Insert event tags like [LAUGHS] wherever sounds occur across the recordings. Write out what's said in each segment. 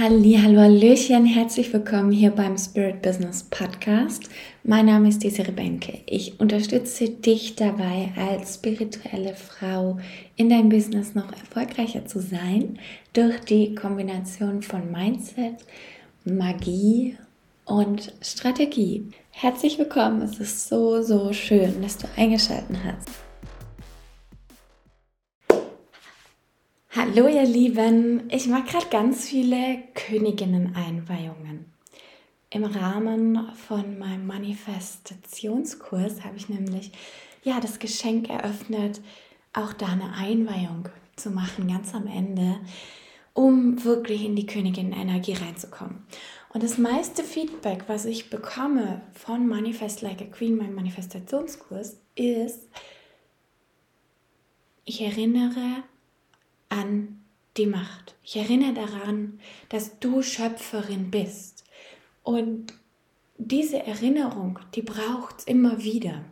Halli, hallo, hallöchen, herzlich willkommen hier beim Spirit Business Podcast. Mein Name ist Desiree Benke. Ich unterstütze dich dabei, als spirituelle Frau in deinem Business noch erfolgreicher zu sein, durch die Kombination von Mindset, Magie und Strategie. Herzlich willkommen, es ist so, so schön, dass du eingeschaltet hast. Hallo ihr Lieben, ich mache gerade ganz viele Königinnen-Einweihungen. Im Rahmen von meinem Manifestationskurs habe ich nämlich ja das Geschenk eröffnet, auch da eine Einweihung zu machen, ganz am Ende, um wirklich in die Königin-Energie reinzukommen. Und das meiste Feedback, was ich bekomme von Manifest Like a Queen, meinem Manifestationskurs, ist, ich erinnere an die Macht. Ich erinnere daran, dass du Schöpferin bist. Und diese Erinnerung, die braucht es immer wieder.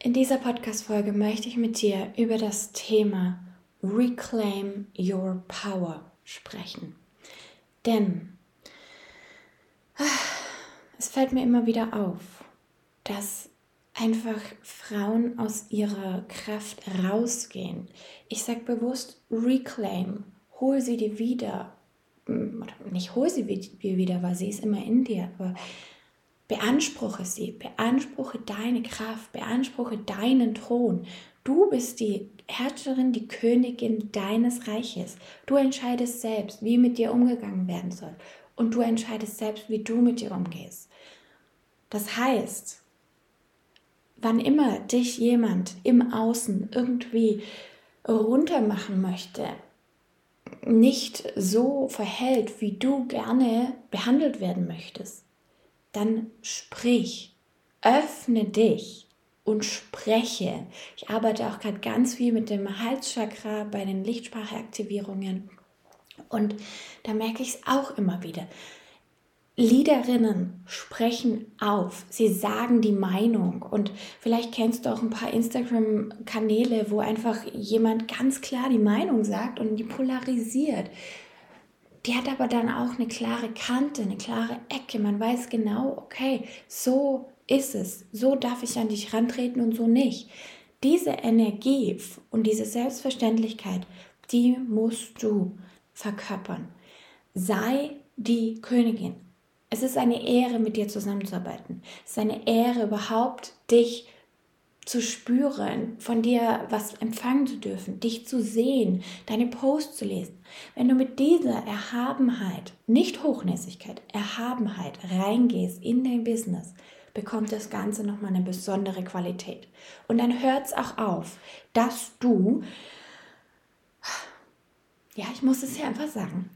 In dieser Podcast-Folge möchte ich mit dir über das Thema Reclaim Your Power sprechen. Denn ah, es fällt mir immer wieder auf, dass einfach Frauen aus ihrer Kraft rausgehen. Ich sage bewusst reclaim, hol sie dir wieder. Hm, nicht hol sie dir wieder, weil sie ist immer in dir, aber beanspruche sie, beanspruche deine Kraft, beanspruche deinen Thron. Du bist die Herrscherin, die Königin deines Reiches. Du entscheidest selbst, wie mit dir umgegangen werden soll. Und du entscheidest selbst, wie du mit dir umgehst. Das heißt, wann immer dich jemand im Außen irgendwie runtermachen möchte, nicht so verhält, wie du gerne behandelt werden möchtest, dann sprich, öffne dich und spreche. Ich arbeite auch gerade ganz viel mit dem Halschakra bei den Lichtspracheaktivierungen und da merke ich es auch immer wieder. Leaderinnen sprechen auf, sie sagen die Meinung und vielleicht kennst du auch ein paar Instagram-Kanäle, wo einfach jemand ganz klar die Meinung sagt und die polarisiert. Die hat aber dann auch eine klare Kante, eine klare Ecke. Man weiß genau, okay, so ist es, so darf ich an dich rantreten und so nicht. Diese Energie und diese Selbstverständlichkeit, die musst du verkörpern. Sei die Königin, es ist eine Ehre, mit dir zusammenzuarbeiten. Es ist eine Ehre, überhaupt dich zu spüren, von dir was empfangen zu dürfen, dich zu sehen, deine Posts zu lesen. Wenn du mit dieser Erhabenheit, nicht Hochnäsigkeit, Erhabenheit reingehst in dein Business, bekommt das Ganze nochmal eine besondere Qualität. Und dann hört es auch auf, dass du, ja, ich muss es hier einfach sagen,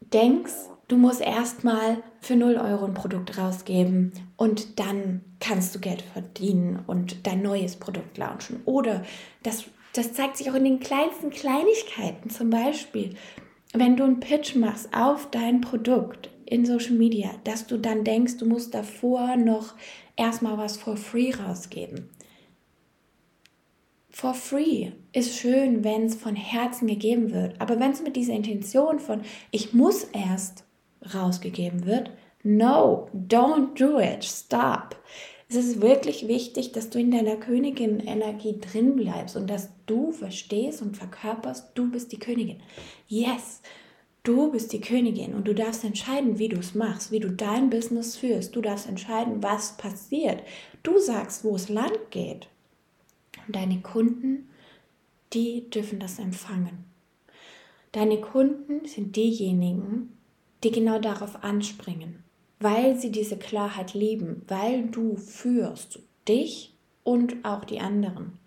denkst, du musst erstmal für 0 Euro ein Produkt rausgeben und dann kannst du Geld verdienen und dein neues Produkt launchen. Oder das, das zeigt sich auch in den kleinsten Kleinigkeiten. Zum Beispiel, wenn du einen Pitch machst auf dein Produkt in Social Media, dass du dann denkst, du musst davor noch erstmal was for free rausgeben. For free ist schön, wenn es von Herzen gegeben wird. Aber wenn es mit dieser Intention von, ich muss erst rausgegeben wird. No, don't do it. Stop. Es ist wirklich wichtig, dass du in deiner Königin-Energie drin bleibst und dass du verstehst und verkörperst, du bist die Königin. Yes, du bist die Königin und du darfst entscheiden, wie du es machst, wie du dein Business führst. Du darfst entscheiden, was passiert. Du sagst, wo es lang geht. Und deine Kunden, die dürfen das empfangen. Deine Kunden sind diejenigen, die genau darauf anspringen, weil sie diese Klarheit lieben, weil du führst dich und auch die anderen.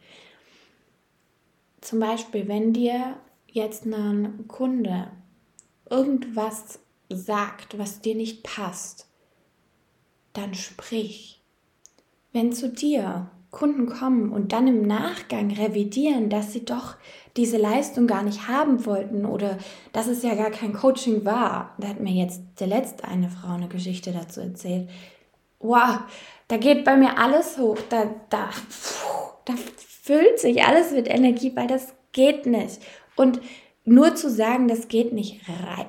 Zum Beispiel, wenn dir jetzt ein Kunde irgendwas sagt, was dir nicht passt, dann sprich. Wenn zu dir Kunden kommen und dann im Nachgang revidieren, dass sie doch diese Leistung gar nicht haben wollten oder dass es ja gar kein Coaching war. Da hat mir jetzt der letzte eine Frau eine Geschichte dazu erzählt. Wow, da geht bei mir alles hoch, da, da, da füllt sich alles mit Energie, weil das geht nicht. Und nur zu sagen, das geht nicht,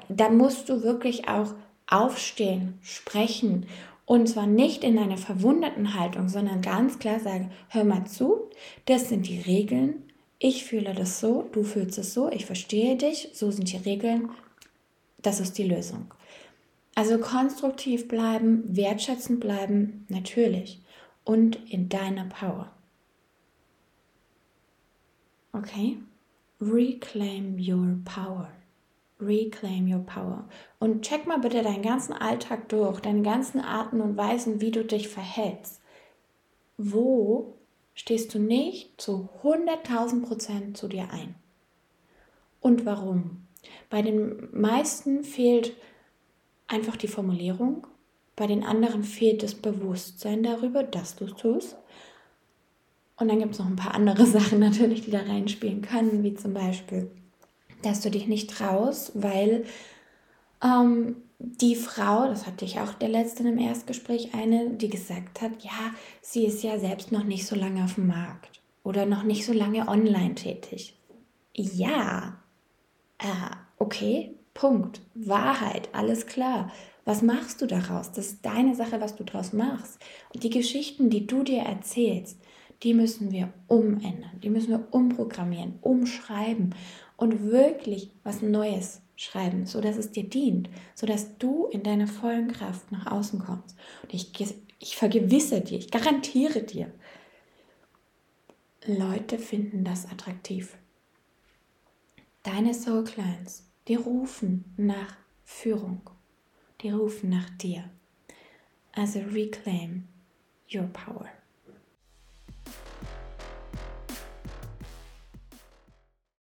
da musst du wirklich auch aufstehen, sprechen und zwar nicht in einer verwunderten Haltung, sondern ganz klar sagen, hör mal zu, das sind die Regeln, ich fühle das so, du fühlst es so, ich verstehe dich, so sind die Regeln, das ist die Lösung. Also konstruktiv bleiben, wertschätzend bleiben, natürlich. Und in deiner Power. Okay? Reclaim your power. Reclaim your power. Und check mal bitte deinen ganzen Alltag durch, deine ganzen Arten und Weisen, wie du dich verhältst. Wo stehst du nicht zu 100.000 Prozent zu dir ein? Und warum? Bei den meisten fehlt einfach die Formulierung. Bei den anderen fehlt das Bewusstsein darüber, dass du es tust. Und dann gibt es noch ein paar andere [LAUGHS] Sachen natürlich, die da reinspielen können, wie zum Beispiel, dass du dich nicht traust, weil ähm, die Frau, das hatte ich auch der letzten im Erstgespräch, eine, die gesagt hat, ja, sie ist ja selbst noch nicht so lange auf dem Markt oder noch nicht so lange online tätig. Ja, äh, okay, Punkt. Wahrheit, alles klar. Was machst du daraus? Das ist deine Sache, was du daraus machst. Und die Geschichten, die du dir erzählst, die müssen wir umändern, die müssen wir umprogrammieren, umschreiben und wirklich was Neues schreiben, sodass es dir dient, sodass du in deiner vollen Kraft nach außen kommst. Und ich, ich vergewisse dir, ich garantiere dir, Leute finden das attraktiv. Deine Soul Clients die rufen nach Führung. Die rufen nach dir. Also reclaim your power.